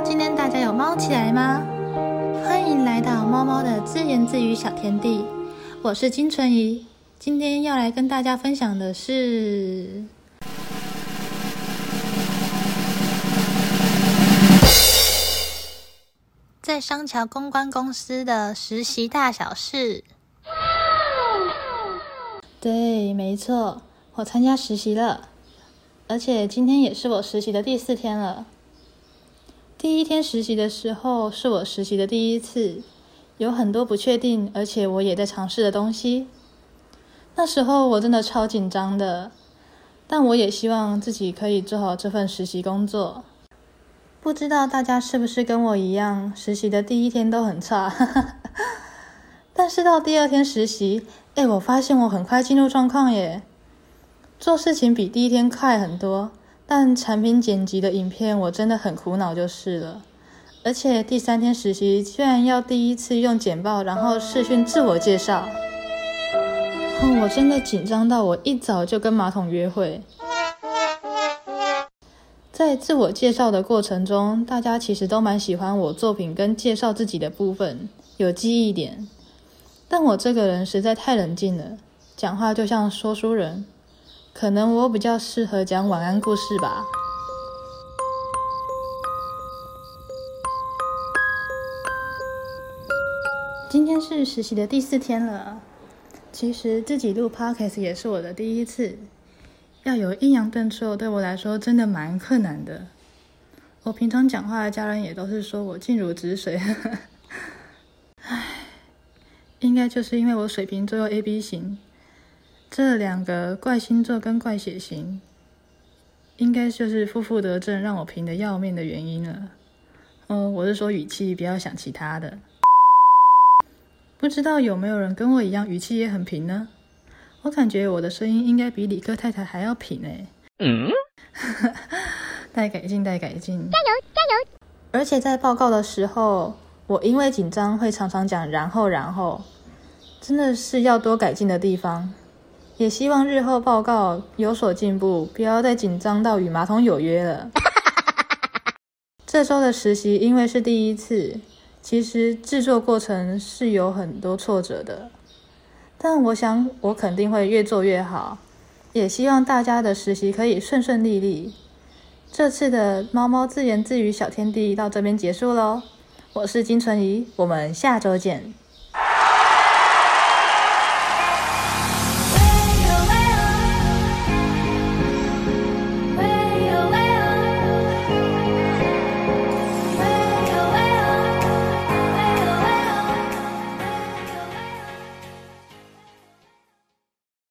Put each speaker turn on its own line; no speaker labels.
今天大家有猫起来吗？欢迎来到猫猫的自言自语小天地，我是金纯怡。今天要来跟大家分享的是，在商桥公关公司的实习大小事。对，没错，我参加实习了，而且今天也是我实习的第四天了。第一天实习的时候是我实习的第一次，有很多不确定，而且我也在尝试的东西。那时候我真的超紧张的，但我也希望自己可以做好这份实习工作。不知道大家是不是跟我一样，实习的第一天都很差，但是到第二天实习，哎，我发现我很快进入状况耶，做事情比第一天快很多。但产品剪辑的影片我真的很苦恼就是了，而且第三天实习居然要第一次用简报，然后视讯自我介绍。我真的紧张到我一早就跟马桶约会。在自我介绍的过程中，大家其实都蛮喜欢我作品跟介绍自己的部分，有记忆点。但我这个人实在太冷静了，讲话就像说书人，可能我比较适合讲晚安故事吧。今天是实习的第四天了。其实自己录 podcast 也是我的第一次，要有抑扬顿挫，对我来说真的蛮困难的。我平常讲话的家人也都是说我静如止水，唉，应该就是因为我水瓶座又 A B 型，这两个怪星座跟怪血型，应该就是负负得正，让我平的要命的原因了。嗯，我是说语气，不要想其他的。不知道有没有人跟我一样语气也很平呢？我感觉我的声音应该比理科太太还要平哎。嗯，待改进，待改进，加油加油！而且在报告的时候，我因为紧张会常常讲然后然后，真的是要多改进的地方。也希望日后报告有所进步，不要再紧张到与马桶有约了。这周的实习因为是第一次。其实制作过程是有很多挫折的，但我想我肯定会越做越好，也希望大家的实习可以顺顺利利。这次的猫猫自言自语小天地到这边结束喽，我是金纯怡，我们下周见。